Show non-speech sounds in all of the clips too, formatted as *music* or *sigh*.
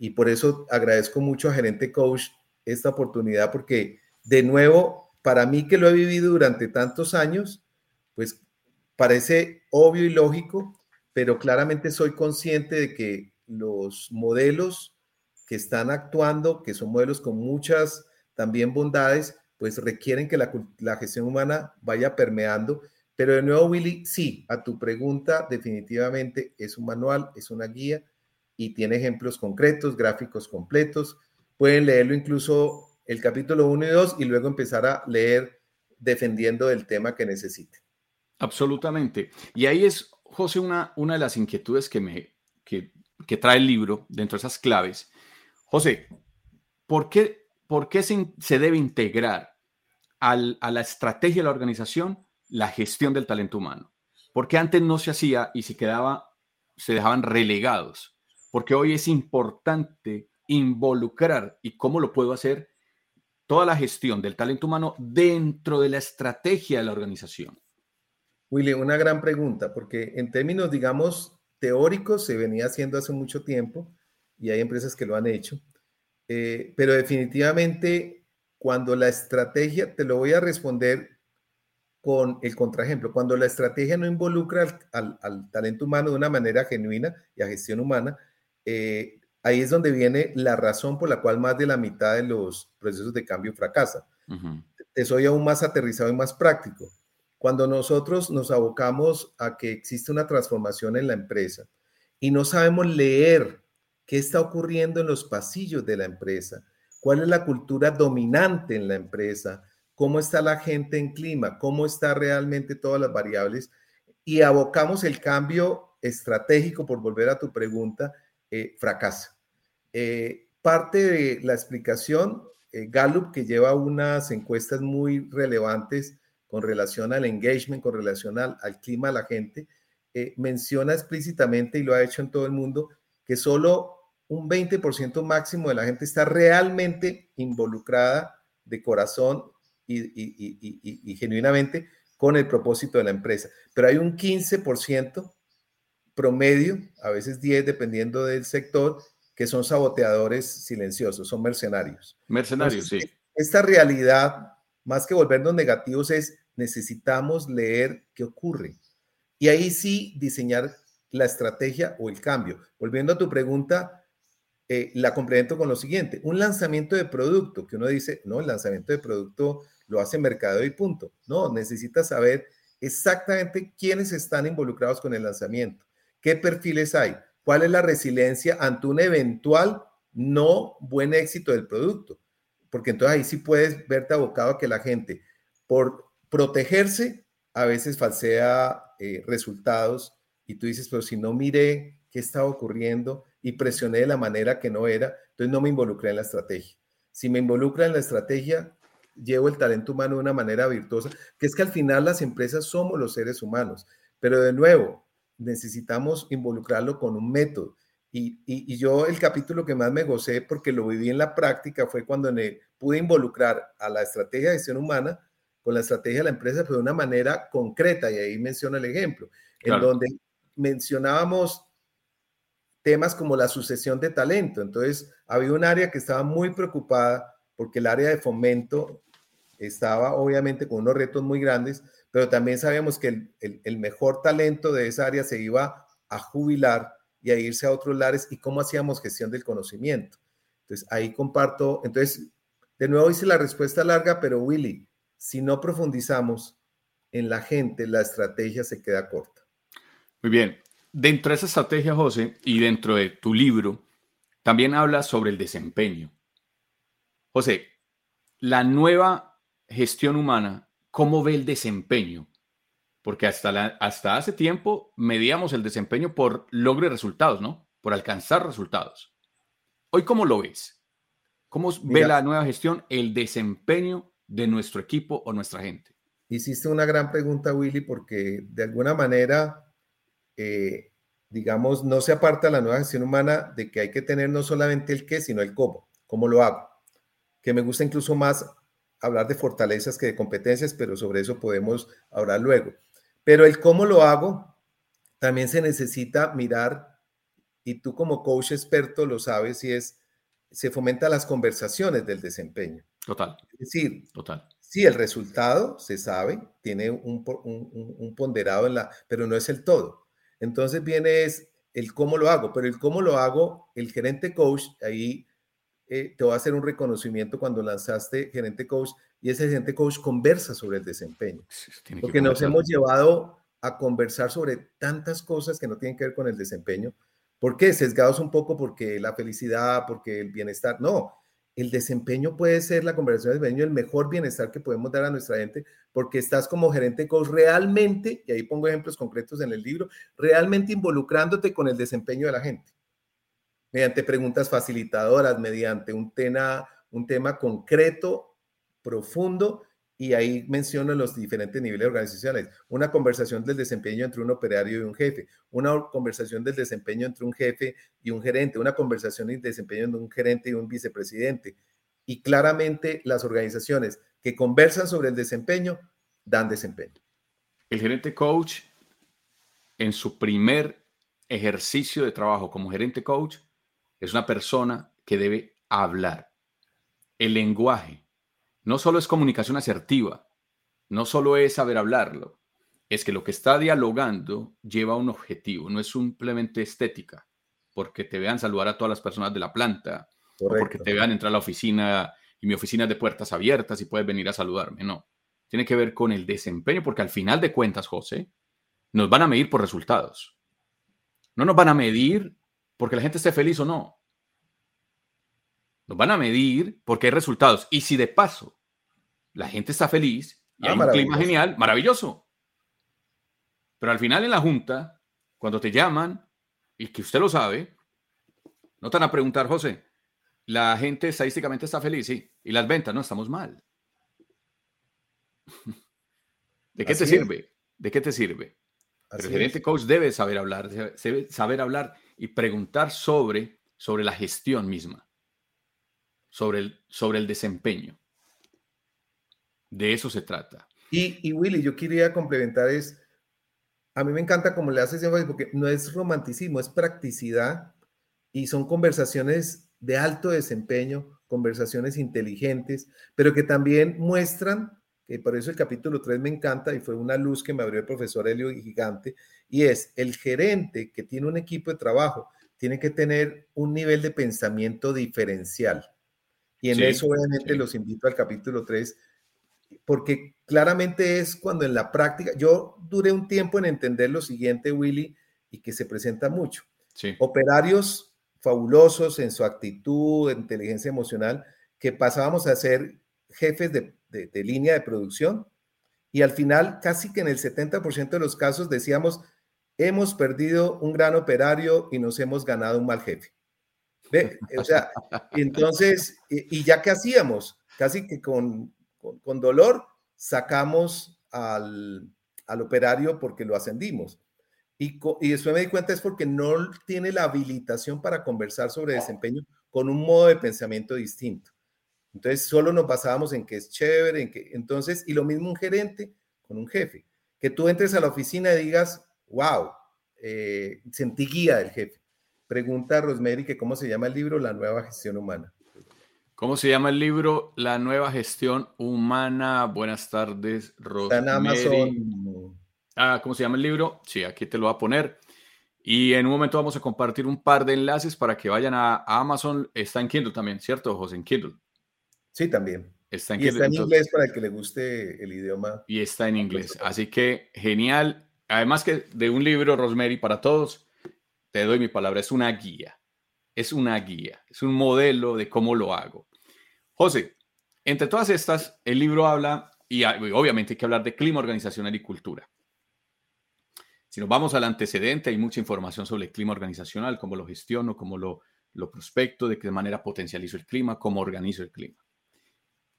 y por eso agradezco mucho a Gerente Coach esta oportunidad porque de nuevo, para mí que lo he vivido durante tantos años, pues parece obvio y lógico, pero claramente soy consciente de que los modelos que están actuando, que son modelos con muchas también bondades, pues requieren que la, la gestión humana vaya permeando. Pero de nuevo, Willy, sí, a tu pregunta, definitivamente es un manual, es una guía y tiene ejemplos concretos, gráficos completos. Pueden leerlo incluso el capítulo 1 y 2 y luego empezar a leer defendiendo el tema que necesite. Absolutamente. Y ahí es, José, una, una de las inquietudes que, me, que, que trae el libro dentro de esas claves. José, ¿por qué, por qué se, se, debe integrar al, a la estrategia de la organización la gestión del talento humano? Porque antes no se hacía y se quedaba, se dejaban relegados. Porque hoy es importante involucrar y cómo lo puedo hacer toda la gestión del talento humano dentro de la estrategia de la organización? Willy, una gran pregunta, porque en términos, digamos, teóricos se venía haciendo hace mucho tiempo y hay empresas que lo han hecho, eh, pero definitivamente cuando la estrategia, te lo voy a responder con el contraejemplo, cuando la estrategia no involucra al, al, talento humano de una manera genuina y a gestión humana, eh, ahí es donde viene la razón por la cual más de la mitad de los procesos de cambio fracasan. Te soy aún más aterrizado y más práctico. Cuando nosotros nos abocamos a que existe una transformación en la empresa y no sabemos leer qué está ocurriendo en los pasillos de la empresa, cuál es la cultura dominante en la empresa, cómo está la gente en clima, cómo está realmente todas las variables, y abocamos el cambio estratégico, por volver a tu pregunta, eh, fracasa. Eh, parte de la explicación, eh, Gallup, que lleva unas encuestas muy relevantes con relación al engagement, con relación al, clima de la gente, menciona explícitamente, y lo ha hecho en todo el mundo, que solo un 20% máximo de la gente está realmente involucrada de corazón y, genuinamente con el propósito de la empresa. Pero hay un 15% promedio, a veces 10 dependiendo del sector, que son saboteadores silenciosos, son mercenarios. Mercenarios, sí. Esta realidad, más que volvernos negativos, es necesitamos leer qué ocurre. Y ahí sí diseñar la estrategia o el cambio. Volviendo a tu pregunta, eh, la complemento con lo siguiente. Un lanzamiento de producto, que uno dice, no, el lanzamiento de producto lo hace mercado y punto. No, necesitas saber exactamente quiénes están involucrados con el lanzamiento ¿Qué perfiles hay? ¿Cuál es la resiliencia ante un eventual no buen éxito del producto? Porque entonces ahí sí puedes verte abocado a que la gente, por protegerse, a veces falsea eh, resultados y tú dices, pero si no miré qué estaba ocurriendo y presioné de la manera que no era, entonces no me involucré en la estrategia. Si me involucra en la estrategia, llevo el talento humano de una manera virtuosa, que es que al final las empresas somos los seres humanos. Pero de nuevo, necesitamos involucrarlo con un método. Y, yo el capítulo que más me gocé porque lo viví en la práctica fue cuando pude involucrar a la estrategia de gestión humana con la estrategia de la empresa, pero de una manera concreta, y ahí menciona el ejemplo, en donde mencionábamos temas como la sucesión de talento. Entonces, había un área que estaba muy preocupada porque el área de fomento estaba obviamente con unos retos muy grandes, pero también sabíamos que el, mejor talento de esa área se iba a jubilar y a irse a otros lares y cómo hacíamos gestión del conocimiento. Entonces, ahí comparto, entonces, de nuevo hice la respuesta larga, pero Willy, si no profundizamos en la gente, la estrategia se queda corta. Muy bien. Dentro de esa estrategia, José, y dentro de tu libro, también habla sobre el desempeño. José, la nueva gestión humana cómo ve el desempeño. Porque hasta, la, hasta hace tiempo medíamos el desempeño por logro y resultados, ¿no? Por alcanzar resultados. Hoy, ¿cómo lo ves? ¿Cómo ve la nueva gestión el desempeño de nuestro equipo o nuestra gente? Hiciste una gran pregunta, Willy, porque de alguna manera, eh, digamos, no se aparta la nueva gestión humana de que hay que tener no solamente el qué, sino el cómo. ¿Cómo lo hago? Que me gusta incluso más hablar de fortalezas que de competencias, pero sobre eso podemos hablar luego. Pero el cómo lo hago, también se necesita mirar y tú como coach experto lo sabes, y es, se fomenta las conversaciones del desempeño. Total. Es decir, Total. Sí, el resultado se sabe, tiene un, un, ponderado en la, pero no es el todo. Entonces viene es el cómo lo hago, pero el cómo lo hago, el gerente coach, ahí eh, te va a hacer un reconocimiento cuando lanzaste gerente coach y ese gerente coach conversa sobre el desempeño. Porque nos hemos llevado a conversar sobre tantas cosas que no tienen que ver con el desempeño. ¿Por qué? Sesgados un poco porque la felicidad, porque el bienestar. No, el desempeño puede ser la conversación de desempeño el mejor bienestar que podemos dar a nuestra gente, porque estás como gerente coach realmente, y ahí pongo ejemplos concretos en el libro, realmente involucrándote con el desempeño de la gente, mediante preguntas facilitadoras, mediante un tema, un tema concreto, profundo, y ahí menciono los diferentes niveles organizacionales. Una conversación del desempeño entre un operario y un jefe, una conversación del desempeño entre un jefe y un gerente, una conversación del desempeño entre un gerente y un vicepresidente. Y claramente las organizaciones que conversan sobre el desempeño dan desempeño. El gerente coach, en su primer ejercicio de trabajo como gerente coach, es una persona que debe hablar. El lenguaje, no solo es comunicación asertiva, no solo es saber hablarlo, es que lo que está dialogando lleva un objetivo, no es simplemente estética, porque te vean saludar a todas las personas de la planta, o porque te vean entrar a la oficina y mi oficina es de puertas abiertas y puedes venir a saludarme, no. Tiene que ver con el desempeño, porque al final de cuentas, José, nos van a medir por resultados. No nos van a medir porque la gente esté feliz o no. Nos van a medir porque hay resultados. Y si de paso la gente está feliz y ah, hay un clima genial, maravilloso. Pero al final en la junta, cuando te llaman, y que usted lo sabe, no te van a preguntar, José, la gente estadísticamente está feliz, sí, y las ventas, no, estamos mal. *laughs* ¿De qué te sirve? ¿De qué te sirve? Pero el gerente coach debe saber hablar, debe saber hablar y preguntar sobre, sobre la gestión misma sobre el, sobre el desempeño. De eso se trata. Y, Willy, yo quería complementar es, a mí me encanta cómo le haces énfasis porque no es romanticismo, es practicidad y son conversaciones de alto desempeño, conversaciones inteligentes, pero que también muestran, que por eso el capítulo 3 me encanta y fue una luz que me abrió el profesor Helio Gigante, y es el gerente que tiene un equipo de trabajo, tiene que tener un nivel de pensamiento diferencial. Y en eso obviamente los invito al capítulo 3, porque claramente es cuando en la práctica, yo duré un tiempo en entender lo siguiente, Willy, y que se presenta mucho. Operarios fabulosos en su actitud, inteligencia emocional, que pasábamos a ser jefes de, de línea de producción y al final casi que en el 70% de los casos decíamos, hemos perdido un gran operario y nos hemos ganado un mal jefe. *laughs* O sea, entonces, y, ya que hacíamos, casi que con, con, dolor, sacamos al, al, operario porque lo ascendimos. Y, y después me di cuenta es porque no tiene la habilitación para conversar sobre desempeño con un modo de pensamiento distinto. Entonces, solo nos basábamos en que es chévere, en que, entonces, y lo mismo un gerente con un jefe, que tú entres a la oficina y digas, wow, eh, sentí guía del jefe. Pregunta a Rosemary que cómo se llama el libro La nueva gestión humana. ¿Cómo se llama el libro La nueva gestión humana? Buenas tardes, Rosemary. en Amazon. Ah, ¿cómo se llama el libro? Sí, aquí te lo voy a poner. Y en un momento vamos a compartir un par de enlaces para que vayan a, Amazon. Está en Kindle también, ¿cierto, José? En Kindle. Sí, también. Está en, y está en inglés para el que le guste el idioma. Y está en inglés. Así que genial. Además que de un libro, Rosemary, para todos te doy mi palabra, es una guía. Es una guía, es un modelo de cómo lo hago. José, entre todas estas, el libro habla, y obviamente hay que hablar de clima organizacional y cultura. Si nos vamos al antecedente, hay mucha información sobre el clima organizacional, cómo lo gestiono, cómo lo, lo prospecto, de qué manera potencializo el clima, cómo organizo el clima.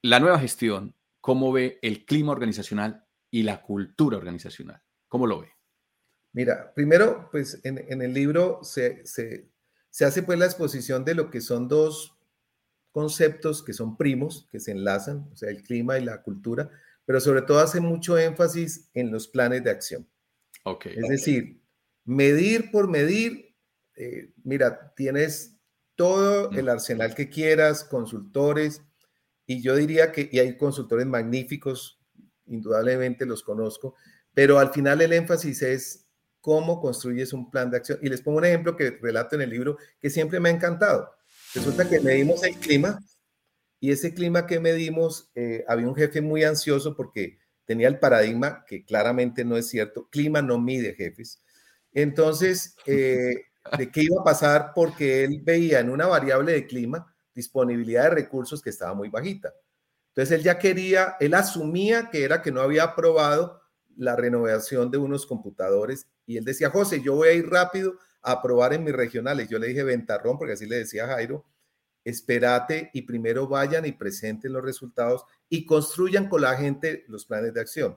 La nueva gestión, ¿cómo ve el clima organizacional y la cultura organizacional? ¿Cómo lo ve? Mira, primero, pues en, el libro se, hace pues la exposición de lo que son dos conceptos que son primos, que se enlazan, o sea, el clima y la cultura, pero sobre todo hace mucho énfasis en los planes de acción. Okay. Es decir, medir por medir eh, mira, tienes todo el arsenal que quieras, consultores, y yo diría que, y hay consultores magníficos, indudablemente los conozco, pero al final el énfasis es cómo construyes un plan de acción. Y les pongo un ejemplo que relato en el libro que siempre me ha encantado. Resulta que medimos el clima y ese clima que medimos, eh, había un jefe muy ansioso porque tenía el paradigma que claramente no es cierto, clima no mide jefes. Entonces, eh, ¿de qué iba a pasar? Porque él veía en una variable de clima disponibilidad de recursos que estaba muy bajita. Entonces, él ya quería, él asumía que era que no había aprobado la renovación de unos computadores y él decía, José, yo voy a ir rápido a aprobar en mis regionales. Yo le dije ventarrón, porque así le decía Jairo, espérate y primero vayan y presenten los resultados y construyan con la gente los planes de acción.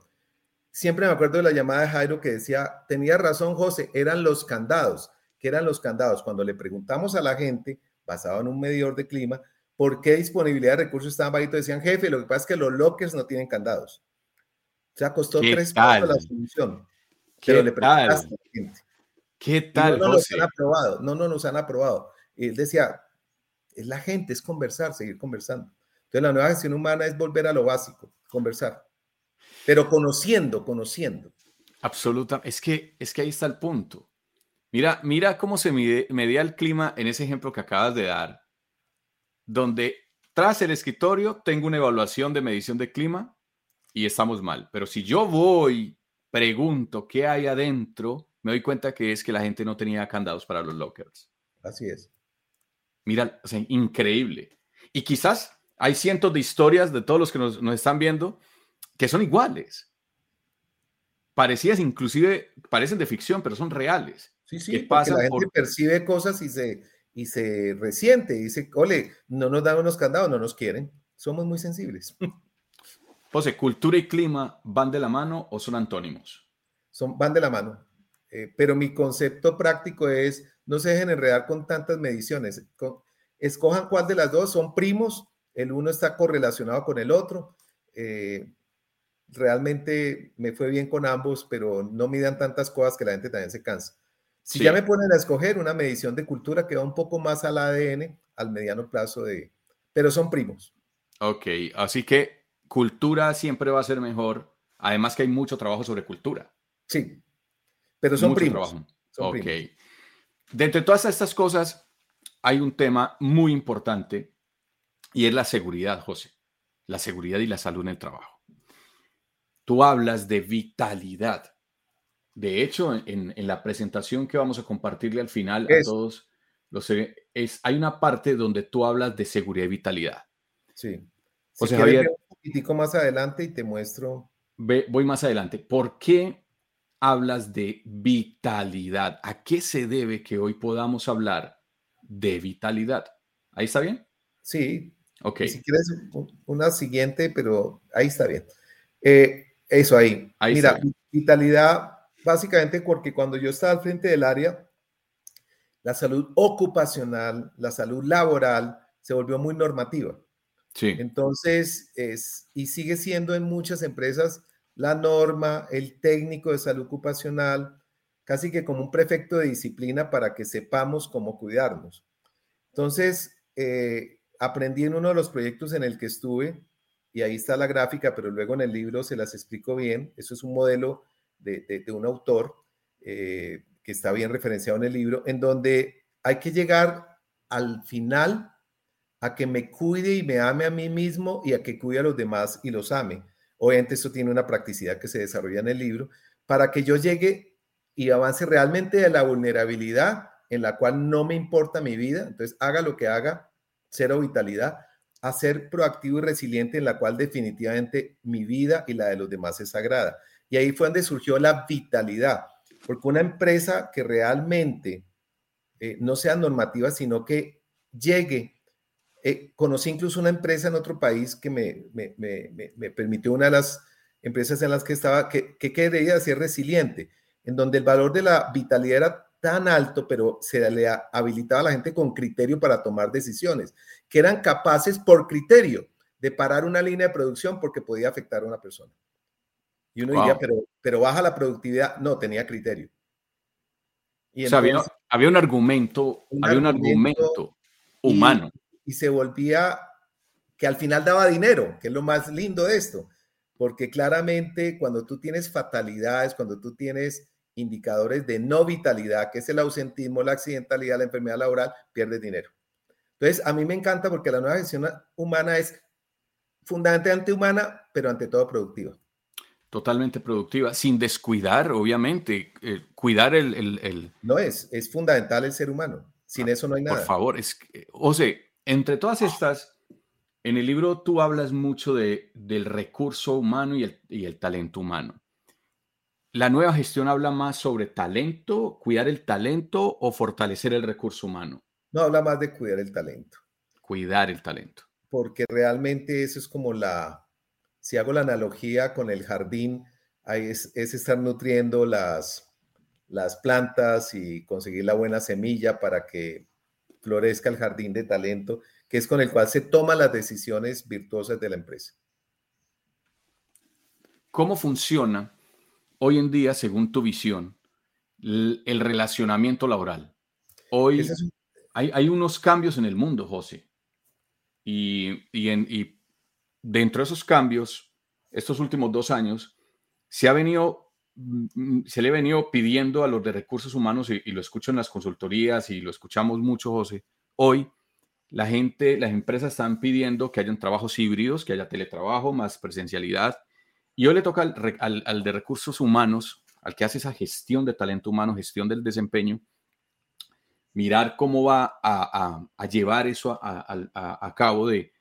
Siempre me acuerdo de la llamada de Jairo que decía, tenía razón José, eran los candados, que eran los candados. Cuando le preguntamos a la gente, basado en un medidor de clima, por qué disponibilidad de recursos estaban bajitos, decían, jefe, lo que pasa es que los lockers no tienen candados. O sea, costó tres pesos la solución. Pero le preguntaste a la gente. ¿Qué tal? no, no nos han aprobado, no, no nos han aprobado. Y él decía, es la gente, es conversar, seguir conversando. Entonces la nueva gestión humana es volver a lo básico, conversar, pero conociendo, conociendo. Absoluta, es que, es que ahí está el punto. Mira, mira cómo se mide, medía el clima en ese ejemplo que acabas de dar, donde tras el escritorio tengo una evaluación de medición de clima y estamos mal. Pero si yo voy, pregunto qué hay adentro, me doy cuenta que es que la gente no tenía candados para los lockers. Así es. Mira, o sea, increíble. Y quizás hay cientos de historias de todos los que nos, están viendo que son iguales. Parecidas, inclusive, parecen de ficción, pero son reales. Sí, sí, porque la gente percibe cosas y se, y se resiente, dice, ole, no nos dan unos candados, no nos quieren. Somos muy sensibles. *laughs* José, ¿cultura y clima van de la mano o son antónimos? Son, van de la mano. Eh, pero mi concepto práctico es no se dejen enredar con tantas mediciones. escojan cuál de las dos son primos, el uno está correlacionado con el otro. Eh, realmente me fue bien con ambos, pero no midan tantas cosas que la gente también se cansa. Si ya me ponen a escoger una medición de cultura que va un poco más al ADN, al mediano plazo de, pero son primos. Ok, así que cultura siempre va a ser mejor. Además que hay mucho trabajo sobre cultura. Sí, pero son primos. ok. Dentro de todas estas cosas, hay un tema muy importante y es la seguridad, José. La seguridad y la salud en el trabajo. Tú hablas de vitalidad. De hecho, en, la presentación que vamos a compartirle al final a todos, los, es, hay una parte donde tú hablas de seguridad y vitalidad. Sí. o sea, Javier, un poquitico más adelante y te muestro. voy más adelante. ¿Por qué hablas de vitalidad. ¿A qué se debe que hoy podamos hablar de vitalidad? ¿Ahí está bien? Sí. Ok. Si quieres una siguiente, pero ahí está bien. Eh, eso ahí. Mira, vitalidad, básicamente porque cuando yo estaba al frente del área, la salud ocupacional, la salud laboral, se volvió muy normativa. Sí. Entonces, es, y sigue siendo en muchas empresas la norma, el técnico de salud ocupacional, casi que como un prefecto de disciplina para que sepamos cómo cuidarnos. Entonces, eh, aprendí en uno de los proyectos en el que estuve, y ahí está la gráfica, pero luego en el libro se las explico bien. Eso es un modelo de, un autor eh, que está bien referenciado en el libro, en donde hay que llegar al final a que me cuide y me ame a mí mismo y a que cuide a los demás y los ame. Obviamente esto tiene una practicidad que se desarrolla en el libro para que yo llegue y avance realmente de la vulnerabilidad en la cual no me importa mi vida, entonces haga lo que haga, cero vitalidad, a ser proactivo y resiliente en la cual definitivamente mi vida y la de los demás es sagrada. Y ahí fue donde surgió la vitalidad, porque una empresa que realmente eh, no sea normativa, sino que llegue eh, conocí incluso una empresa en otro país que me, me, permitió una de las empresas en las que estaba, que, que quería ser resiliente, en donde el valor de la vitalidad era tan alto, pero se le habilitaba a la gente con criterio para tomar decisiones, que eran capaces por criterio de parar una línea de producción porque podía afectar a una persona. Y uno diría, pero, pero baja la productividad. No, tenía criterio. Y había, un argumento, había un argumento humano. y se volvía que al final daba dinero, que es lo más lindo de esto, porque claramente cuando tú tienes fatalidades, cuando tú tienes indicadores de no vitalidad, que es el ausentismo, la accidentalidad, la enfermedad laboral, pierdes dinero. Entonces, a mí me encanta porque la nueva gestión humana es fundamentalmente humana, pero ante todo productiva. Totalmente productiva, sin descuidar, obviamente, eh, cuidar el, No es, es fundamental el ser humano. Sin ah, eso no hay nada. Por favor, es, José, entre todas estas en el libro tú hablas mucho de, del recurso humano y el, y el talento humano. ¿La nueva gestión habla más sobre talento, cuidar el talento o fortalecer el recurso humano? No, habla más de cuidar el talento. Cuidar el talento. Porque realmente eso es como la, si hago la analogía con el jardín, es, es estar nutriendo las, las plantas y conseguir la buena semilla para que florezca el jardín de talento que es con el cual se toman las decisiones virtuosas de la empresa. ¿Cómo funciona hoy en día, según tu visión, el relacionamiento laboral? Hoy hay, unos cambios en el mundo, José. Y, y, dentro de esos cambios, estos últimos dos años, se ha venido, mm, se le ha venido pidiendo a los de recursos humanos, y, lo escucho en las consultorías y lo escuchamos mucho, José, hoy la gente, las empresas están pidiendo que hayan trabajos híbridos, que haya teletrabajo más presencialidad. Y hoy le toca al, de recursos humanos, al que hace esa gestión de talento humano, gestión del desempeño, mirar cómo va a, llevar eso a, cabo de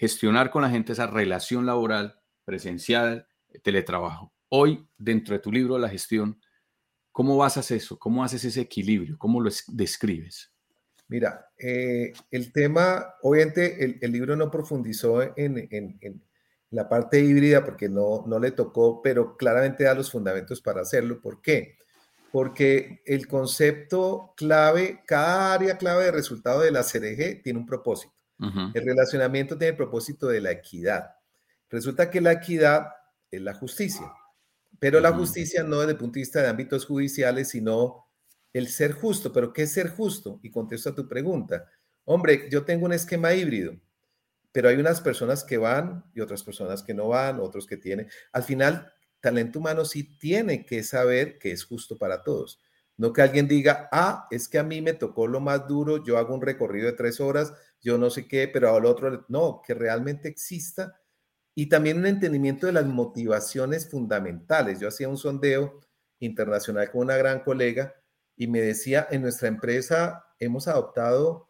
gestionar con la gente esa relación laboral, presencial, teletrabajo. Hoy, dentro de tu libro la gestión, ¿cómo hacer eso? ¿Cómo haces ese equilibrio? ¿Cómo lo describes? Mira, eh, el tema, obviamente el, libro no profundizó en, la parte híbrida porque no, no le tocó, pero claramente da los fundamentos para hacerlo. ¿Por qué? Porque el concepto clave, cada área clave de resultado de la CDG tiene un propósito. El relacionamiento tiene el propósito de la equidad. Resulta que la equidad es la justicia, pero la justicia no desde el punto de vista de ámbitos judiciales, sino el ser justo, pero ¿qué es ser justo? Y contesto a tu pregunta. Hombre, yo tengo un esquema híbrido, pero hay unas personas que van y otras personas que no van, otros que tienen. Al final, talento humano sí tiene que saber que es justo para todos. No que alguien diga, ah, es que a mí me tocó lo más duro, yo hago un recorrido de tres horas, yo no sé qué, pero al otro, no, que realmente exista. Y también un entendimiento de las motivaciones fundamentales. Yo hacía un sondeo internacional con una gran colega y me decía, en nuestra empresa hemos adoptado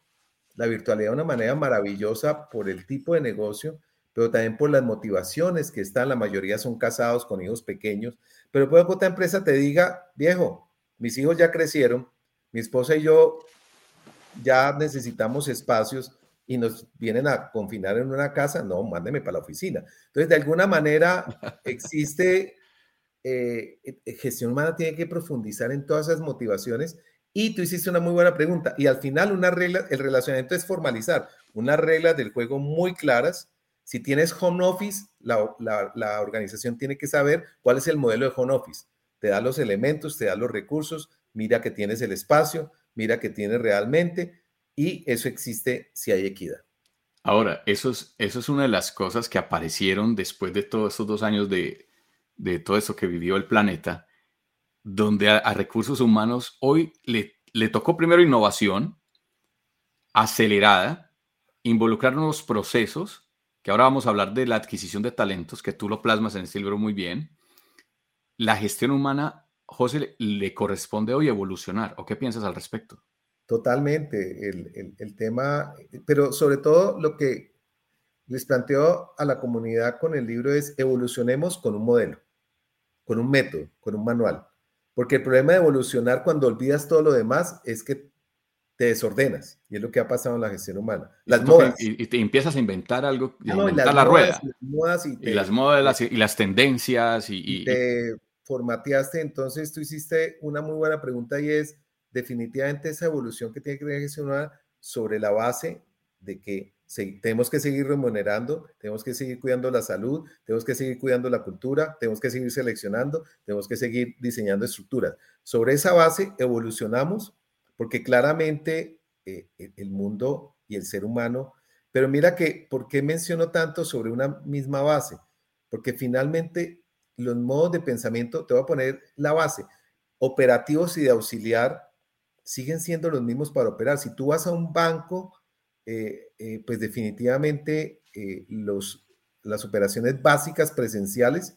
la virtualidad de una manera maravillosa por el tipo de negocio, pero también por las motivaciones que están. La mayoría son casados con hijos pequeños, pero puede que otra empresa te diga, viejo, mis hijos ya crecieron, mi esposa y yo ya necesitamos espacios y nos vienen a confinar en una casa, no, mándeme para la oficina. Entonces, de alguna manera *laughs* existe eh, gestión humana tiene que profundizar en todas esas motivaciones y tú hiciste una muy buena pregunta y al final una regla, el relacionamiento es formalizar unas reglas del juego muy claras. Si tienes home office, la, la, organización tiene que saber cuál es el modelo de home office. Te da los elementos, te da los recursos, mira que tienes el espacio, mira que tienes realmente y eso existe si hay equidad. Ahora, eso es, eso es una de las cosas que aparecieron después de todos estos dos años de, de todo eso que vivió el planeta, donde a, recursos humanos hoy le, le, tocó primero innovación acelerada, involucrar nuevos procesos, que ahora vamos a hablar de la adquisición de talentos, que tú lo plasmas en este libro muy bien. La gestión humana, José, le, corresponde hoy evolucionar. ¿O qué piensas al respecto? Totalmente, el, el tema, pero sobre todo lo que les planteo a la comunidad con el libro es evolucionemos con un modelo con un método, con un manual. Porque el problema de evolucionar cuando olvidas todo lo demás es que te desordenas. Y es lo que ha pasado en la gestión humana. Las modas. Y, te empiezas a inventar algo, a inventar la rueda. y, las modas y las tendencias. Y, te formateaste. Entonces tú hiciste una muy buena pregunta y es definitivamente esa evolución que tiene que tener humana sobre la base de que tenemos que seguir remunerando, tenemos que seguir cuidando la salud, tenemos que seguir cuidando la cultura, tenemos que seguir seleccionando, tenemos que seguir diseñando estructuras. Sobre esa base evolucionamos porque claramente eh, el mundo y el ser humano, pero mira que, ¿por qué menciono tanto sobre una misma base? Porque finalmente los modos de pensamiento, te voy a poner la base, operativos y de auxiliar siguen siendo los mismos para operar. Si tú vas a un banco, eh, eh, pues definitivamente eh, los, las operaciones básicas presenciales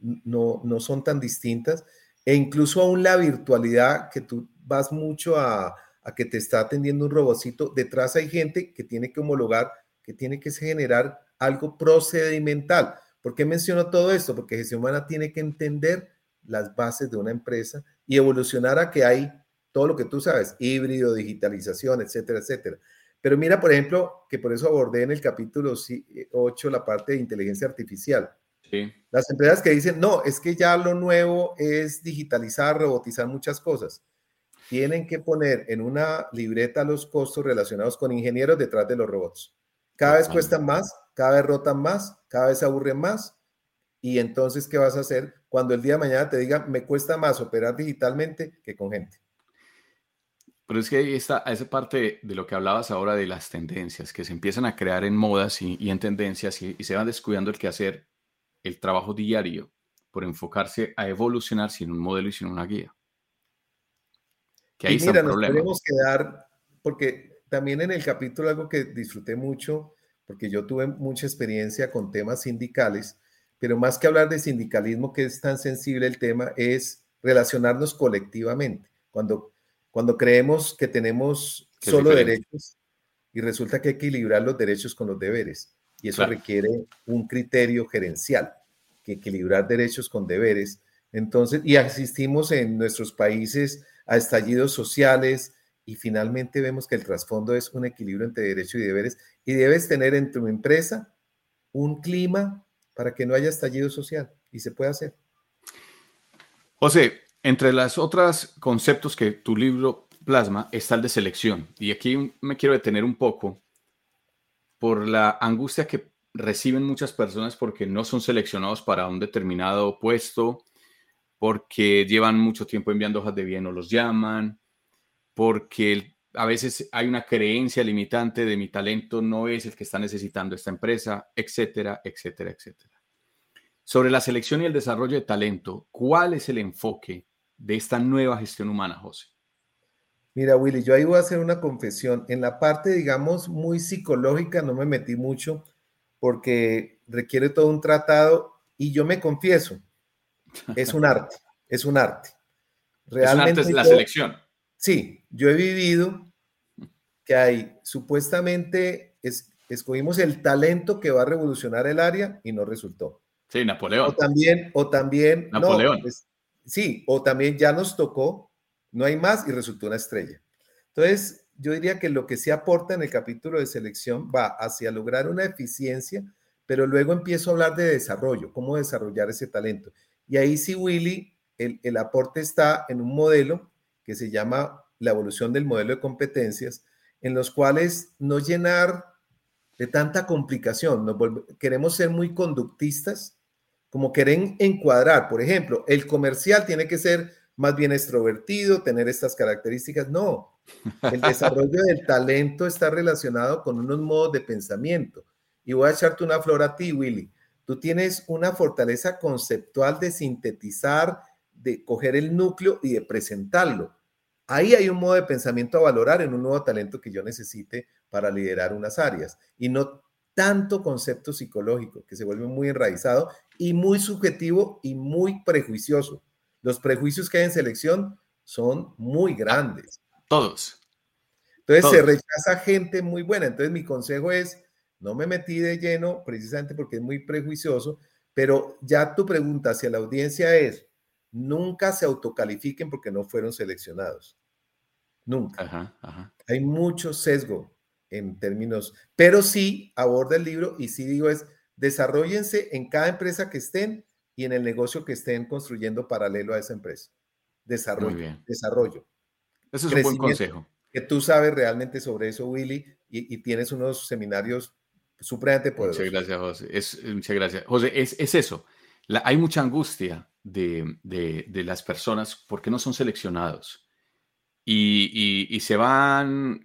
no, no son tan distintas e incluso aún la virtualidad que tú vas mucho a, a que te está atendiendo un robocito, detrás hay gente que tiene que homologar, que tiene que generar algo procedimental. ¿Por qué menciono todo esto? Porque gestión humana tiene que entender las bases de una empresa y evolucionar a que hay todo lo que tú sabes, híbrido, digitalización, etcétera, etcétera. Pero mira, por ejemplo, que por eso abordé en el capítulo 8 la parte de inteligencia artificial. Sí. Las empresas que dicen, no, es que ya lo nuevo es digitalizar, robotizar muchas cosas. Tienen que poner en una libreta los costos relacionados con ingenieros detrás de los robots. Cada vez cuestan más, cada vez rotan más, cada vez aburren más. Y entonces, ¿qué vas a hacer cuando el día de mañana te diga, me cuesta más operar digitalmente que con gente? Pero es que ahí está esa parte de lo que hablabas ahora de las tendencias, que se empiezan a crear en modas y, en tendencias y, se van descuidando el que hacer el trabajo diario por enfocarse a evolucionar sin un modelo y sin una guía. Que ahí y mira, nos podemos quedar, porque también en el capítulo algo que disfruté mucho, porque yo tuve mucha experiencia con temas sindicales, pero más que hablar de sindicalismo, que es tan sensible el tema, es relacionarnos colectivamente. Cuando cuando creemos que tenemos solo derechos y resulta que hay que equilibrar los derechos con los deberes. Y eso requiere un criterio gerencial, que equilibrar derechos con deberes. Entonces, y asistimos en nuestros países a estallidos sociales y finalmente vemos que el trasfondo es un equilibrio entre derechos y deberes y debes tener en tu empresa un clima para que no haya estallido social y se puede hacer. José, entre las otras conceptos que tu libro plasma está el de selección. Y aquí me quiero detener un poco por la angustia que reciben muchas personas porque no son seleccionados para un determinado puesto, porque llevan mucho tiempo enviando hojas de bien o los llaman, porque a veces hay una creencia limitante de mi talento no es el que está necesitando esta empresa, etcétera, etcétera, etcétera. Sobre la selección y el desarrollo de talento, ¿cuál es el enfoque de esta nueva gestión humana, José? Mira, Willy, yo ahí voy a hacer una confesión. En la parte, digamos, muy psicológica no me metí mucho porque requiere todo un tratado y yo me confieso, es un arte, es un arte. *laughs* Realmente es la selección. Sí, yo he vivido que hay supuestamente escogimos el talento que va a revolucionar el área y no resultó. Sí, Napoleón. O también, o también, Napoleón. Sí, o también ya nos tocó, no hay más y resultó una estrella. Entonces, yo diría que lo que se aporta en el capítulo de selección va hacia lograr una eficiencia, pero luego empiezo a hablar de desarrollo, cómo desarrollar ese talento. Y ahí sí, Willy, el, el aporte está en un modelo que se llama la evolución del modelo de competencias, en los cuales no llenar de tanta complicación, queremos ser muy conductistas, como quieren encuadrar, por ejemplo, el comercial tiene que ser más bien extrovertido, tener estas características. No, el *laughs* desarrollo del talento está relacionado con unos modos de pensamiento. Y voy a echarte una flor a ti, Willy. Tú tienes una fortaleza conceptual de sintetizar, de coger el núcleo y de presentarlo. Ahí hay un modo de pensamiento a valorar en un nuevo talento que yo necesite para liderar unas áreas. Y no tanto concepto psicológico que se vuelve muy enraizado y muy subjetivo y muy prejuicioso. Los prejuicios que hay en selección son muy grandes. Todos. Entonces se rechaza gente muy buena. Entonces mi consejo es, no me metí de lleno precisamente porque es muy prejuicioso, pero ya tu pregunta hacia la audiencia es, nunca se autocalifiquen porque no fueron seleccionados. Nunca. Hay mucho sesgo en términos, pero sí aborda el libro y sí digo es, desarrollense en cada empresa que estén y en el negocio que estén construyendo paralelo a esa empresa. Desarrollo, desarrollo. Ese es un buen consejo. Que tú sabes realmente sobre eso, Willy, y, tienes unos seminarios supremamente poderosos. Muchas gracias, José. Es, muchas gracias. José, es, es eso. hay mucha angustia de, de, de, las personas porque no son seleccionados y, y, se van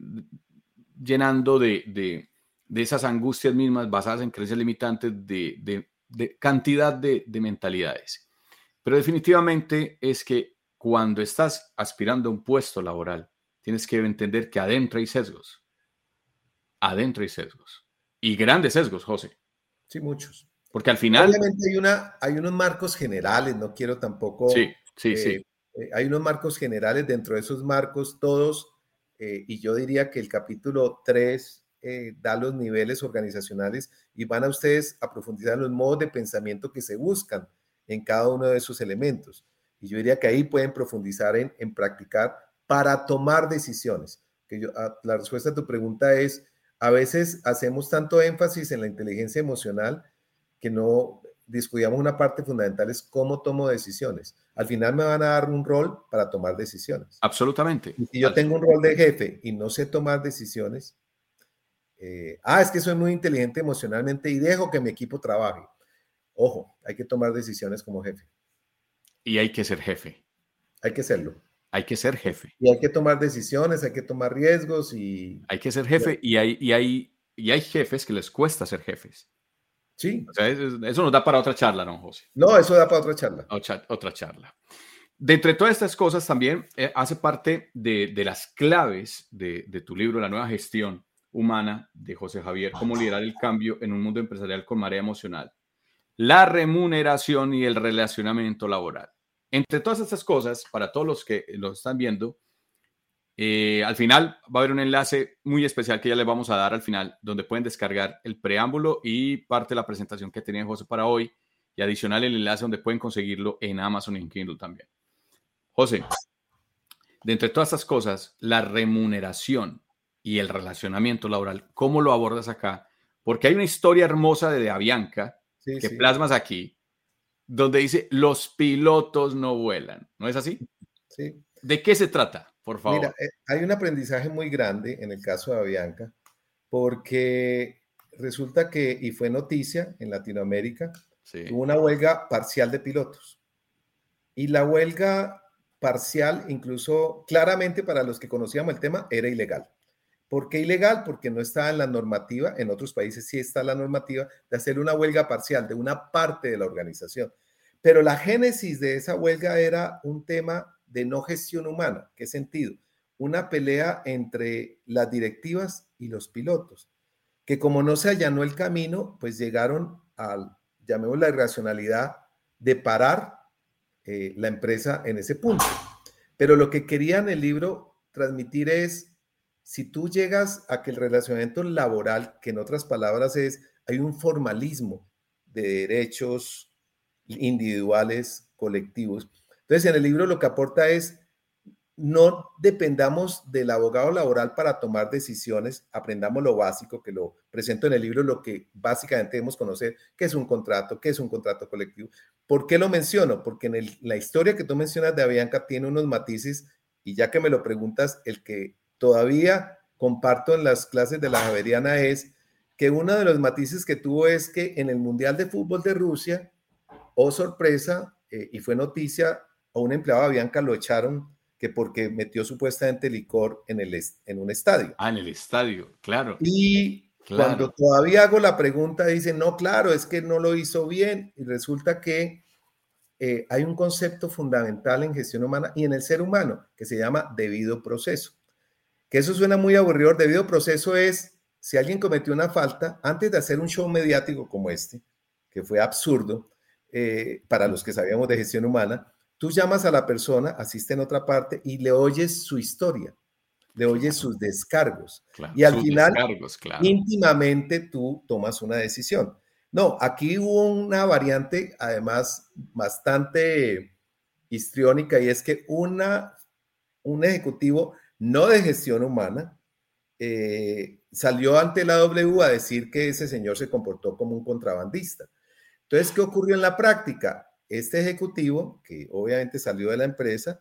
llenando de, de, esas angustias mismas basadas en creencias limitantes de, cantidad de, mentalidades. Pero definitivamente es que cuando estás aspirando a un puesto laboral, tienes que entender que adentro hay sesgos. Adentro hay sesgos. Y grandes sesgos, José. Sí, muchos. Porque al final... Obviamente hay, una, hay unos marcos generales, no quiero tampoco... Sí, sí, sí. Eh, eh, hay unos marcos generales, dentro de esos marcos todos eh, y yo diría que el capítulo 3 eh, da los niveles organizacionales y van a ustedes a profundizar los modos de pensamiento que se buscan en cada uno de esos elementos. Y yo diría que ahí pueden profundizar en, en practicar para tomar decisiones. Que yo, ah, la respuesta a tu pregunta es, a veces hacemos tanto énfasis en la inteligencia emocional que no descuidamos una parte fundamental, es cómo tomo decisiones al final me van a dar un rol para tomar decisiones. Absolutamente. Y si yo tengo un rol de jefe y no sé tomar decisiones, eh, ah, es que soy muy inteligente emocionalmente y dejo que mi equipo trabaje. Ojo, hay que tomar decisiones como jefe. Y hay que ser jefe. Hay que serlo. Hay que ser jefe. Y hay que tomar decisiones, hay que tomar riesgos y... Hay que ser jefe y hay, y hay, y hay jefes que les cuesta ser jefes. Sí. eso nos da para otra charla, ¿no, José? No, eso da para otra charla. Otra, charla. De entre todas estas cosas también eh, hace parte de, las claves de, tu libro, La nueva gestión humana de José Javier, cómo liderar el cambio en un mundo empresarial con marea emocional, la remuneración y el relacionamiento laboral. Entre todas estas cosas, para todos los que lo están viendo, eh, al final va a haber un enlace muy especial que ya les vamos a dar al final, donde pueden descargar el preámbulo y parte de la presentación que tenía José para hoy, y adicional el enlace donde pueden conseguirlo en Amazon y en Kindle también. José, de entre todas estas cosas, la remuneración y el relacionamiento laboral, ¿cómo lo abordas acá? Porque hay una historia hermosa de Avianca que plasmas aquí, donde dice, los pilotos no vuelan, ¿no es así? Sí. ¿De qué se trata? Mira, eh, hay un aprendizaje muy grande en el caso de Avianca, porque resulta que, y fue noticia en Latinoamérica, hubo una huelga parcial de pilotos. Y la huelga parcial, incluso claramente para los que conocíamos el tema, era ilegal. ¿Por qué ilegal? Porque no estaba en la normativa, en otros países sí está la normativa de hacer una huelga parcial de una parte de la organización. Pero la génesis de esa huelga era un tema de no gestión humana. ¿Qué sentido? Una pelea entre las directivas y los pilotos, que como no se allanó el camino, pues llegaron al, llamemos la irracionalidad de parar eh, la empresa en ese punto. Pero lo que quería en el libro transmitir es, si tú llegas a que el relacionamiento laboral, que en otras palabras es, hay un formalismo de derechos individuales, colectivos, entonces, en el libro lo que aporta es, no dependamos del abogado laboral para tomar decisiones, aprendamos lo básico, que lo presento en el libro, lo que básicamente debemos conocer, qué es un contrato, qué es un contrato colectivo. ¿Por qué lo menciono? Porque en la historia que tú mencionas de Avianca tiene unos matices y ya que me lo preguntas, el que todavía comparto en las clases de la Javeriana es que uno de los matices que tuvo es que en el Mundial de Fútbol de Rusia, oh sorpresa, eh, y fue noticia, a un empleado de Bianca lo echaron que porque metió supuestamente licor en, el, en un estadio. Ah, en el estadio, claro. Y cuando todavía hago la pregunta, dicen, no, claro, es que no lo hizo bien. Y resulta que eh, hay un concepto fundamental en gestión humana y en el ser humano que se llama debido proceso. Que eso suena muy aburrido. Debido proceso es, si alguien cometió una falta, antes de hacer un show mediático como este, que fue absurdo eh, para los que sabíamos de gestión humana, Tú llamas a la persona, asiste en otra parte y le oyes su historia, le oyes sus descargos. y al final, íntimamente tú tomas una decisión. No, aquí hubo una variante, además, bastante histriónica, y es que una, un ejecutivo no de gestión humana eh, salió ante la W a decir que ese señor se comportó como un contrabandista. Entonces, ¿qué ocurrió en la práctica? Este ejecutivo, que obviamente salió de la empresa,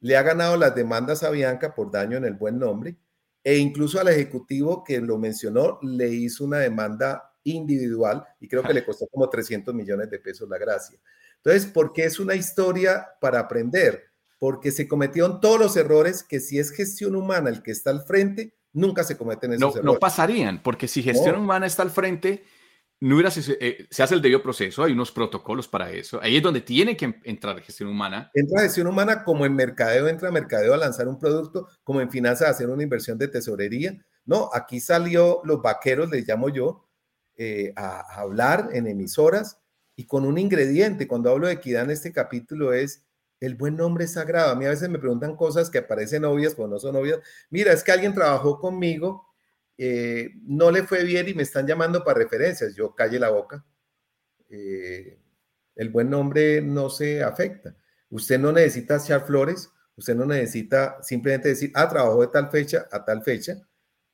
le ha ganado las demandas a Bianca por daño en el buen nombre e incluso al ejecutivo que lo mencionó le hizo una demanda individual y creo que le costó como 300 millones de pesos la gracia. Entonces, ¿por qué es una historia para aprender? Porque se cometieron todos los errores que si es gestión humana el que está al frente, nunca se cometen esos no, errores. No pasarían, porque si gestión humana está al frente, no hubiera, eh, se hace el debido proceso, hay unos protocolos para eso. Ahí es donde tiene que entrar gestión humana. Entra gestión humana como en mercadeo, entra mercadeo a lanzar un producto, como en finanzas a hacer una inversión de tesorería. No, aquí salió los vaqueros, les llamo yo, eh, a, a hablar en emisoras y con un ingrediente. Cuando hablo de equidad en este capítulo es el buen nombre sagrado. A mí a veces me preguntan cosas que parecen obvias, pero no son obvias. Mira, es que alguien trabajó conmigo eh, no le fue bien y me están llamando para referencias. Yo calle la boca. Eh, el buen nombre no se afecta. Usted no necesita echar flores, usted no necesita simplemente decir, ah, trabajó de tal fecha a tal fecha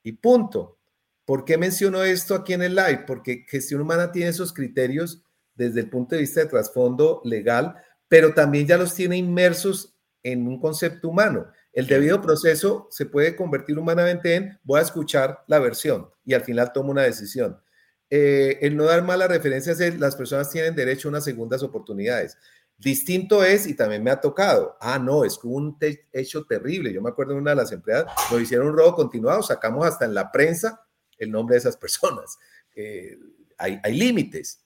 y punto. ¿Por qué menciono esto aquí en el live? Porque gestión humana tiene esos criterios desde el punto de vista de trasfondo legal, pero también ya los tiene inmersos en un concepto humano. El debido proceso se puede convertir humanamente en voy a escuchar la versión y al final tomo una decisión. Eh, el no dar malas referencias es las personas tienen derecho a unas segundas oportunidades. Distinto es, y también me ha tocado, ah, no, es un hecho terrible. Yo me acuerdo de una de las empleadas, nos hicieron un robo continuado, sacamos hasta en la prensa el nombre de esas personas. *laughs* Eh, hay, hay límites,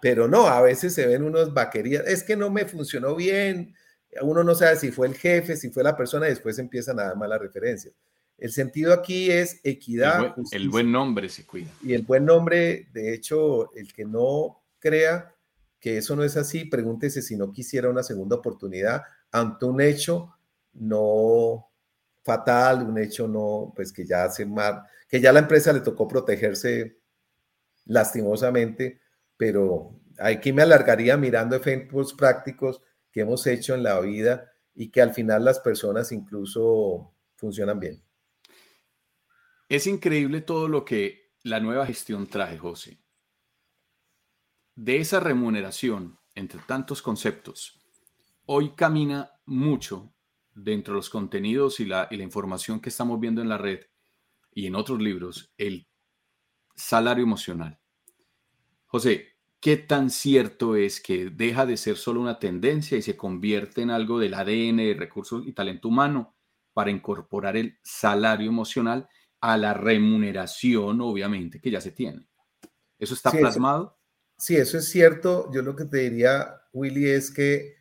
pero no, a veces se ven unos vaquerías, es que no me funcionó bien, uno no sabe si fue el jefe, si fue la persona, y después empiezan a dar malas referencias. El sentido aquí es equidad. El buen, nombre se cuida. Y el buen nombre, de hecho, el que no crea que eso no es así, pregúntese si no quisiera una segunda oportunidad ante un hecho no fatal, un hecho no, pues que ya hace mal, que ya la empresa le tocó protegerse lastimosamente, pero aquí me alargaría mirando efectos prácticos que hemos hecho en la vida y que al final las personas incluso funcionan bien. Es increíble todo lo que la nueva gestión trae, José. De esa remuneración, entre tantos conceptos, hoy camina mucho dentro de los contenidos y la, y la información que estamos viendo en la red y en otros libros, el salario emocional. José, ¿Qué tan cierto es que deja de ser solo una tendencia y se convierte en algo del ADN de recursos y talento humano para incorporar el salario emocional a la remuneración, obviamente, que ya se tiene? ¿Eso está plasmado? sí, eso es cierto. Yo lo que te diría, Willy, es que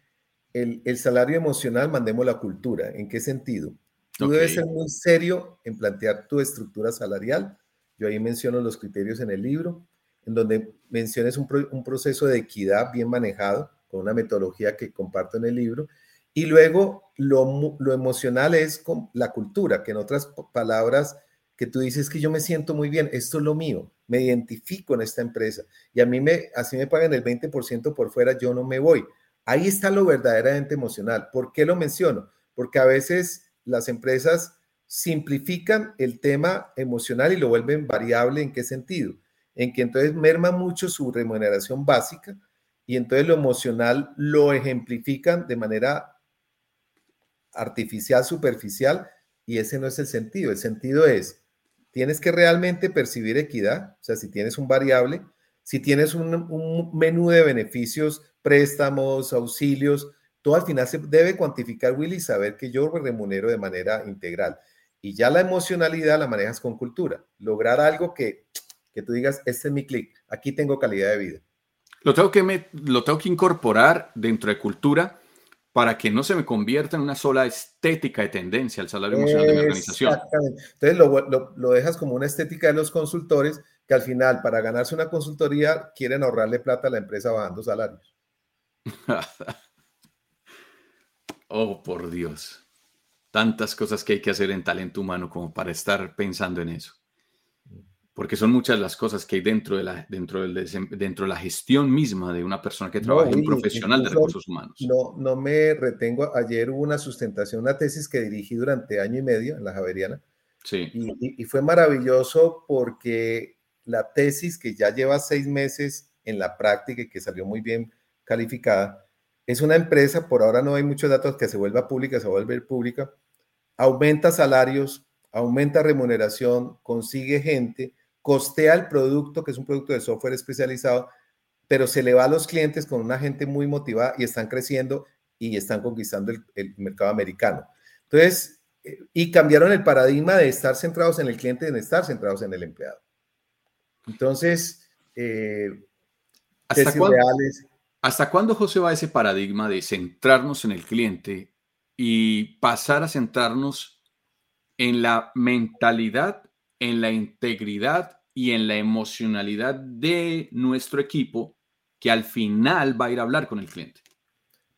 el, salario emocional mandemos la cultura. ¿En qué sentido? Tú debes ser muy serio en plantear tu estructura salarial. Yo ahí menciono los criterios en el libro en donde menciones un, proceso de equidad bien manejado, con una metodología que comparto en el libro. Y luego lo, lo emocional es con la cultura, que en otras palabras, que tú dices que yo me siento muy bien, esto es lo mío, me identifico en esta empresa y a mí me, así me pagan el 20% por fuera, yo no me voy. Ahí está lo verdaderamente emocional. ¿Por qué lo menciono? Porque a veces las empresas simplifican el tema emocional y lo vuelven variable. ¿En qué sentido? En que entonces merma mucho su remuneración básica y entonces lo emocional lo ejemplifican de manera artificial, superficial, y ese no es el sentido. El sentido es, tienes que realmente percibir equidad, o sea, si tienes un variable, si tienes un, menú de beneficios, préstamos, auxilios, todo al final se debe cuantificar, Willy, y saber que yo remunero de manera integral. Y ya la emocionalidad la manejas con cultura. Lograr algo que que tú digas, este es mi clic, aquí tengo calidad de vida. Lo tengo, que me, lo tengo que incorporar dentro de cultura para que no se me convierta en una sola estética de tendencia al salario emocional de mi organización. Exactamente. Entonces lo, lo, dejas como una estética de los consultores que al final, para ganarse una consultoría, quieren ahorrarle plata a la empresa bajando salarios. *laughs* oh, por Dios. Tantas cosas que hay que hacer en talento humano como para estar pensando en eso porque son muchas las cosas que hay dentro de la, dentro del, dentro de la gestión misma de una persona que trabaja, en un profesional de recursos humanos. No, no me retengo. Ayer hubo una sustentación, una tesis que dirigí durante año y medio en la Javeriana. Sí. Y, y, fue maravilloso porque la tesis que ya lleva seis meses en la práctica y que salió muy bien calificada, es una empresa, por ahora no hay muchos datos que se vuelva pública, se vuelve pública, aumenta salarios aumenta remuneración, consigue gente, costea el producto, que es un producto de software especializado, pero se le va a los clientes con una gente muy motivada y están creciendo y están conquistando el, mercado americano. Entonces, eh, y cambiaron el paradigma de estar centrados en el cliente de estar centrados en el empleado. Entonces, eh, ¿Hasta, cuándo, ¿Hasta cuándo, José, va ese paradigma de centrarnos en el cliente y pasar a centrarnos en la mentalidad, en la integridad y en la emocionalidad de nuestro equipo que al final va a ir a hablar con el cliente?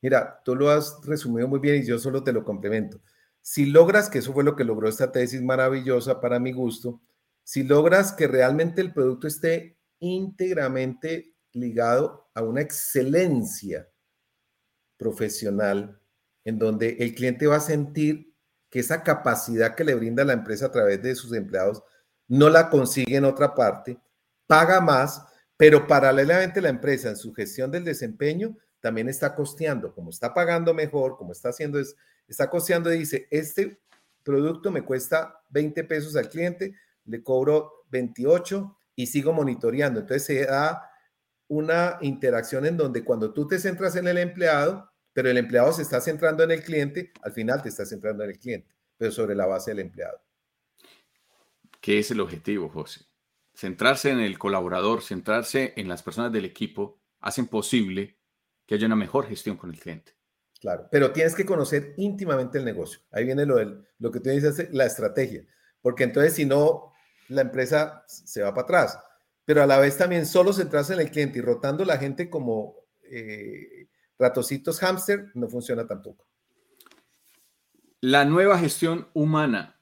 Mira, tú lo has resumido muy bien y yo solo te lo complemento. Si logras, que eso fue lo que logró esta tesis maravillosa para mi gusto, si logras que realmente el producto esté íntegramente ligado a una excelencia profesional, en donde el cliente va a sentir que esa capacidad que le brinda la empresa a través de sus empleados no la consigue en otra parte, paga más, pero paralelamente la empresa en su gestión del desempeño también está costeando, como está pagando mejor, como está haciendo, es, está costeando y dice, este producto me cuesta 20 pesos al cliente, le cobro 28 y sigo monitoreando. Entonces se da una interacción en donde cuando tú te centras en el empleado, pero el empleado se está centrando en el cliente, al final te está centrando en el cliente, pero sobre la base del empleado. ¿Qué es el objetivo, José? Centrarse en el colaborador, centrarse en las personas del equipo, hacen posible que haya una mejor gestión con el cliente. Claro, pero tienes que conocer íntimamente el negocio. Ahí viene lo, del, lo que tú dices, la estrategia. Porque entonces, si no, la empresa se va para atrás. Pero a la vez también solo centrarse en el cliente y rotando la gente como eh, ratocitos hámster no funciona tampoco. La nueva gestión humana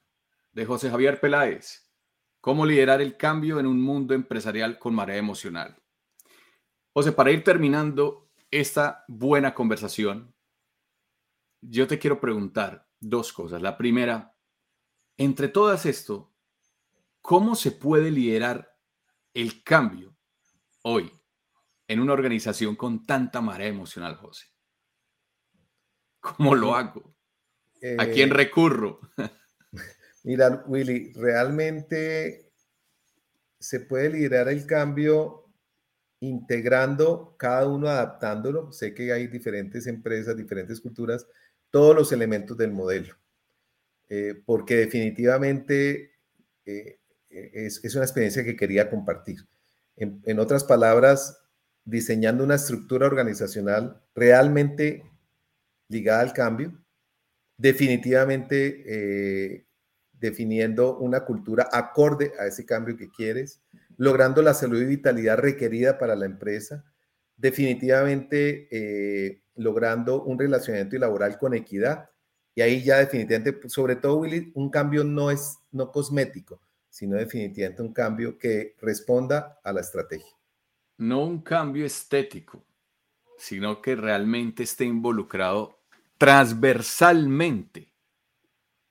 de José Javier Peláez. ¿Cómo liderar el cambio en un mundo empresarial con marea emocional? José, para ir terminando, esta buena conversación, yo te quiero preguntar dos cosas. La primera, entre todas esto, ¿cómo se puede liderar el cambio hoy en una organización con tanta marea emocional, José? ¿Cómo lo hago? ¿A quién eh, recurro? *laughs* Mira, Willy, realmente se puede liderar el cambio integrando cada uno, adaptándolo. Sé que hay diferentes empresas, diferentes culturas, todos los elementos del modelo, eh, porque definitivamente eh, es, una experiencia que quería compartir. En, otras palabras, diseñando una estructura organizacional realmente ligada al cambio, definitivamente eh, definiendo una cultura acorde a ese cambio que quieres, logrando la salud y vitalidad requerida para la empresa, definitivamente eh, logrando un relacionamiento laboral con equidad. Y ahí ya definitivamente, sobre todo, Willy, un cambio no es no cosmético, sino definitivamente un cambio que responda a la estrategia. No un cambio estético, sino que realmente esté involucrado transversalmente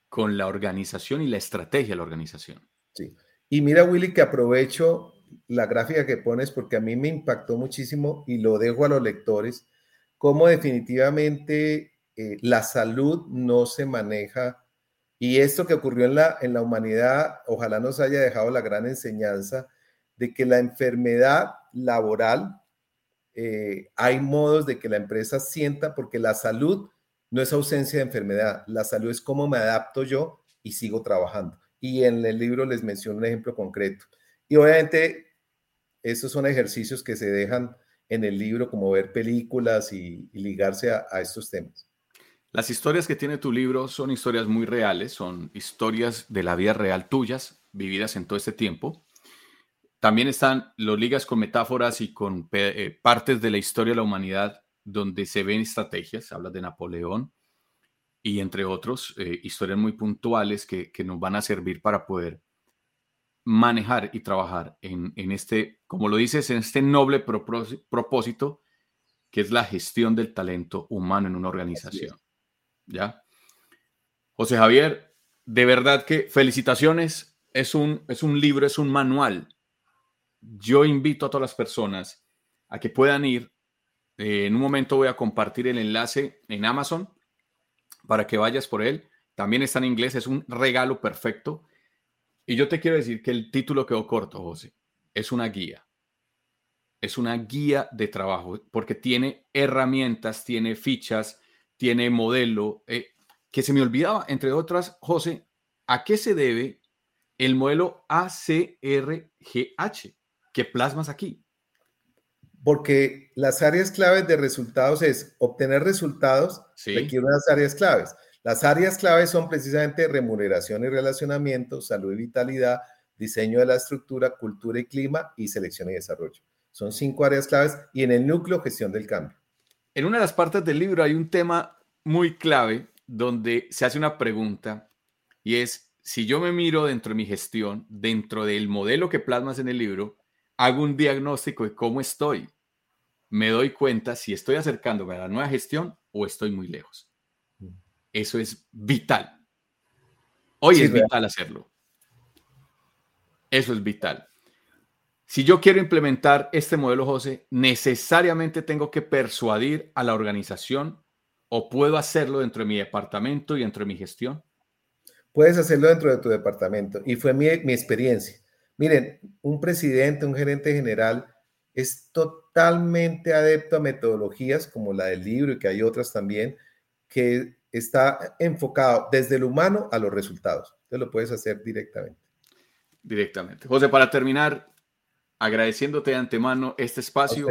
con la organización y la estrategia de la organización. Sí. Y mira, Willy, que aprovecho la gráfica que pones porque a mí me impactó muchísimo y lo dejo a los lectores, cómo definitivamente eh, la salud no se maneja. Y esto que ocurrió en la, en la humanidad, ojalá nos haya dejado la gran enseñanza de que la enfermedad laboral, eh, hay modos de que la empresa sienta, porque la salud no es ausencia de enfermedad, la salud es cómo me adapto yo y sigo trabajando y en el libro les menciono un ejemplo concreto. Y obviamente estos son ejercicios que se dejan en el libro, como ver películas y, ligarse a, estos temas. Las historias que tiene tu libro son historias muy reales, son historias de la vida real tuyas, vividas en todo este tiempo. También están, los ligas con metáforas y con eh, partes de la historia de la humanidad donde se ven estrategias, hablas de Napoleón, y entre otros, eh, historias muy puntuales que, nos van a servir para poder manejar y trabajar en, este, como lo dices, en este noble propósito que es la gestión del talento humano en una organización. ¿Ya? José Javier, de verdad que felicitaciones. Es un, es un libro, es un manual. Yo invito a todas las personas a que puedan ir. Eh, en un momento voy a compartir el enlace en Amazon para que vayas por él. También está en inglés, es un regalo perfecto Y yo te quiero decir que el título quedó corto, José. Es una guía. Es una guía de trabajo porque tiene herramientas, tiene fichas, tiene modelo. Eh, que se me olvidaba, entre otras, José, ¿a qué se debe el modelo ACRGH que plasmas aquí? Porque las áreas claves de resultados es obtener resultados, sí. requiere unas áreas claves. Las áreas claves son precisamente remuneración y relacionamiento, salud y vitalidad, diseño de la estructura, cultura y clima y selección y desarrollo. Son cinco áreas claves y en el núcleo gestión del cambio. En una de las partes del libro hay un tema muy clave donde se hace una pregunta y es, si yo me miro dentro de mi gestión, dentro del modelo que plasmas en el libro, hago un diagnóstico de cómo estoy. Me doy cuenta si estoy acercándome a la nueva gestión o estoy muy lejos. Eso es vital. Hoy es vital hacerlo. Eso es vital. Si yo quiero implementar este modelo, José, necesariamente tengo que persuadir a la organización o puedo hacerlo dentro de mi departamento y dentro de mi gestión. Puedes hacerlo dentro de tu departamento. Y fue mi, mi experiencia. Miren, un presidente, un gerente general es totalmente adepto a metodologías como la del libro y que hay otras también, que está enfocado desde el humano a los resultados. Entonces lo puedes hacer directamente. Directamente. José, para terminar, agradeciéndote de antemano este espacio,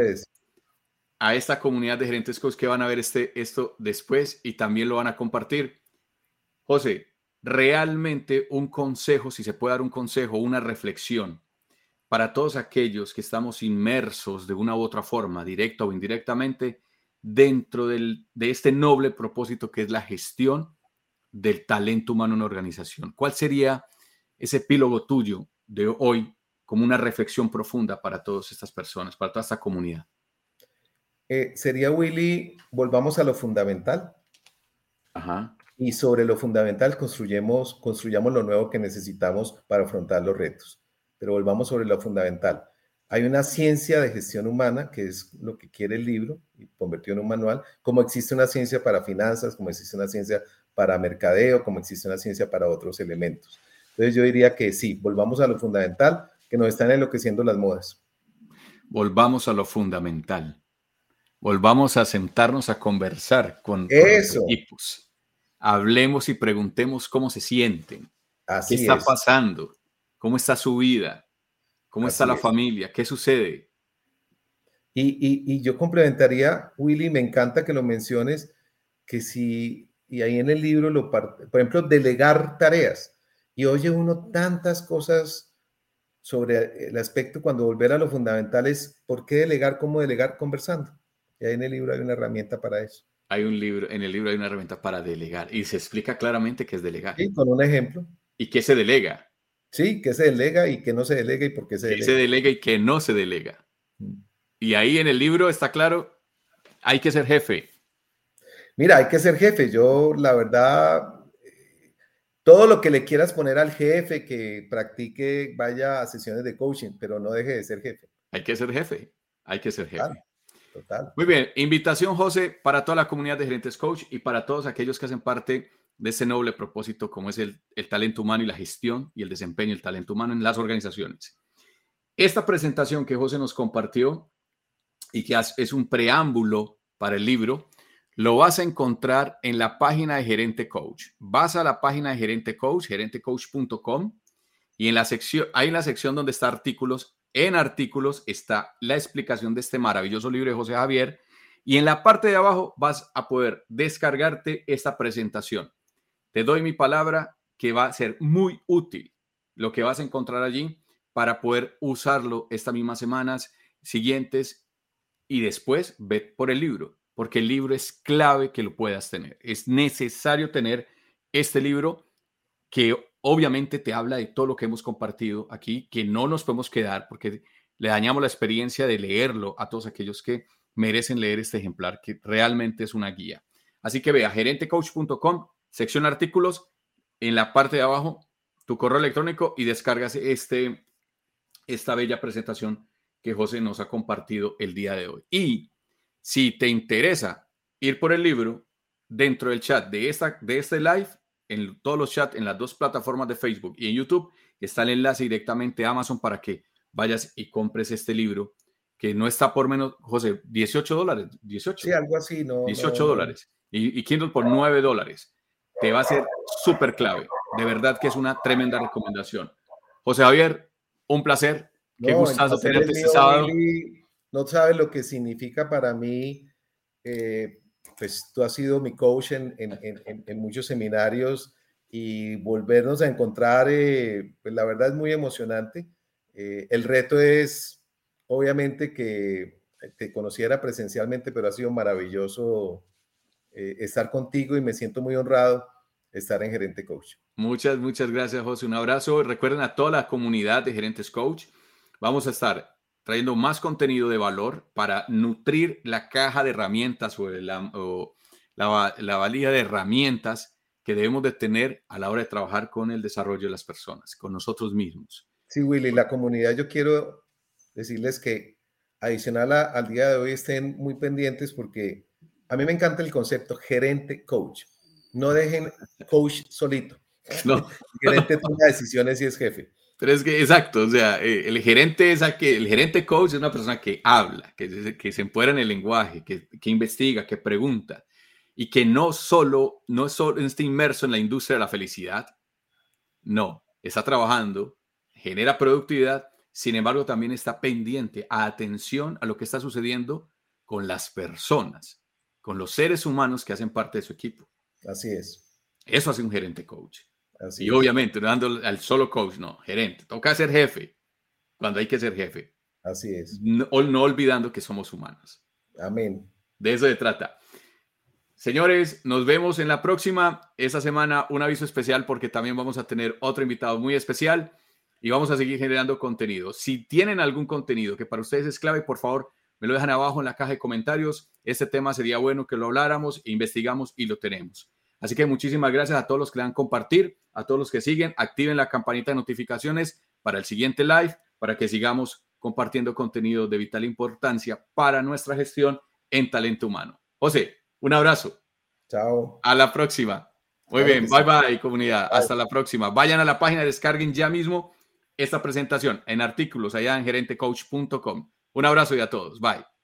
a, esta comunidad de gerentes que van a ver este, esto después y también lo van a compartir. José, realmente un consejo, si se puede dar un consejo, una reflexión para todos aquellos que estamos inmersos de una u otra forma, directa o indirectamente, dentro del, de este noble propósito que es la gestión del talento humano en una organización. ¿Cuál sería ese epílogo tuyo de hoy como una reflexión profunda para todas estas personas, para toda esta comunidad? Eh, sería, Willy, volvamos a lo fundamental. Ajá. Y sobre lo fundamental construyamos, construyamos lo nuevo que necesitamos para afrontar los retos. Pero volvamos sobre lo fundamental. Hay una ciencia de gestión humana, que es lo que quiere el libro, y convertido en un manual, como existe una ciencia para finanzas, como existe una ciencia para mercadeo, como existe una ciencia para otros elementos. Entonces yo diría que sí, volvamos a lo fundamental, que nos están enloqueciendo las modas. Volvamos a lo fundamental. Volvamos a sentarnos a conversar con, los equipos. Hablemos y preguntemos cómo se sienten. ¿Qué está pasando? ¿Cómo está su vida? ¿Cómo está la familia? ¿Qué sucede? Y, yo complementaría, Willy, me encanta que lo menciones, que si, y ahí en el libro, lo por ejemplo, delegar tareas. Y oye uno tantas cosas sobre el aspecto cuando volver a lo fundamental es por qué delegar, cómo delegar conversando. Y ahí en el libro hay una herramienta para eso. Hay un libro, en el libro hay una herramienta para delegar y se explica claramente qué es delegar. Sí, con un ejemplo. ¿Y qué se delega? Sí, que se delega y que no se delega y por qué se delega. se delega y que no se delega. Mm. Y ahí en el libro está claro, hay que ser jefe. Mira, hay que ser jefe. Yo, la verdad, todo lo que le quieras poner al jefe, que practique, vaya a sesiones de coaching, pero no deje de ser jefe. Hay que ser jefe. Hay que ser jefe. Total. Muy bien. Invitación, José, para toda la comunidad de gerentes coach y para todos aquellos que hacen parte de ese noble propósito como es el, talento humano y la gestión y el desempeño del talento humano en las organizaciones. Esta presentación que José nos compartió y que es un preámbulo para el libro, lo vas a encontrar en la página de Gerente Coach. Vas a la página de Gerente Coach, gerentecoach.com, y en la sección, hay en la sección donde está artículos, en artículos está la explicación de este maravilloso libro de José Javier, y en la parte de abajo vas a poder descargarte esta presentación. Te doy mi palabra que va a ser muy útil lo que vas a encontrar allí para poder usarlo estas mismas semanas siguientes y después ve por el libro, porque el libro es clave que lo puedas tener. Es necesario tener este libro que obviamente te habla de todo lo que hemos compartido aquí, que no nos podemos quedar porque le dañamos la experiencia de leerlo a todos aquellos que merecen leer este ejemplar, que realmente es una guía. Así que ve a gerentecoach.com sección artículos, en la parte de abajo, tu correo electrónico y descargas este, esta bella presentación que José nos ha compartido el día de hoy. Y si te interesa ir por el libro, dentro del chat de, esta, de este live, en todos los chats, en las dos plataformas de Facebook y en YouTube, está el enlace directamente a Amazon para que vayas y compres este libro, que no está por menos, José, 18 dólares, 18. Sí, algo así, ¿no? 18 dólares. Y, y Kindle por 9 dólares. Te va a ser súper clave. De verdad que es una tremenda recomendación. José Javier, un placer. Qué gustazo tenerte este sábado. no sabes lo que significa para mí. Eh, pues tú has sido mi coach en, en, en, muchos seminarios y volvernos a encontrar, eh, pues la verdad es muy emocionante. Eh, el reto es, obviamente, que te conociera presencialmente, pero ha sido maravilloso estar contigo y me siento muy honrado estar en Gerente Coach. Muchas, muchas gracias, José. Un abrazo. Recuerden a toda la comunidad de Gerentes Coach. Vamos a estar trayendo más contenido de valor para nutrir la caja de herramientas o la, la, valía de herramientas que debemos de tener a la hora de trabajar con el desarrollo de las personas, con nosotros mismos. Sí, Willy, la comunidad, yo quiero decirles que adicional al día de hoy estén muy pendientes porque a mí me encanta el concepto gerente coach. No dejen coach solito. No. El gerente toma decisiones y es jefe. Pero es que, exacto, o sea, eh, el gerente es que el gerente coach es una persona que habla, que, que se empodera en el lenguaje, que, que, investiga, que pregunta y que no solo, no solo está inmerso en la industria de la felicidad, no, está trabajando, genera productividad, sin embargo también está pendiente, a atención a lo que está sucediendo con las personas, con los seres humanos que hacen parte de su equipo. Así es. Eso hace un gerente coach. Y obviamente, no dando al solo coach, no, gerente. Toca ser jefe cuando hay que ser jefe. Así es. No, no olvidando que somos humanos. Amén. De eso se trata. Señores, nos vemos en la próxima. Esta semana un aviso especial porque también vamos a tener otro invitado muy especial y vamos a seguir generando contenido. Si tienen algún contenido que para ustedes es clave, por favor, me lo dejan abajo en la caja de comentarios. Este tema sería bueno que lo habláramos, investigamos y lo tenemos. Así que muchísimas gracias a todos los que le dan compartir, a todos los que siguen, activen la campanita de notificaciones para el siguiente live, para que sigamos compartiendo contenido de vital importancia para nuestra gestión en talento humano. José, un abrazo. Chao. A la próxima. Muy bien, bye bye comunidad. Hasta la próxima. Vayan a la página, descarguen ya mismo esta presentación en artículos allá en gerentecoach.com. Un abrazo y a todos. Bye.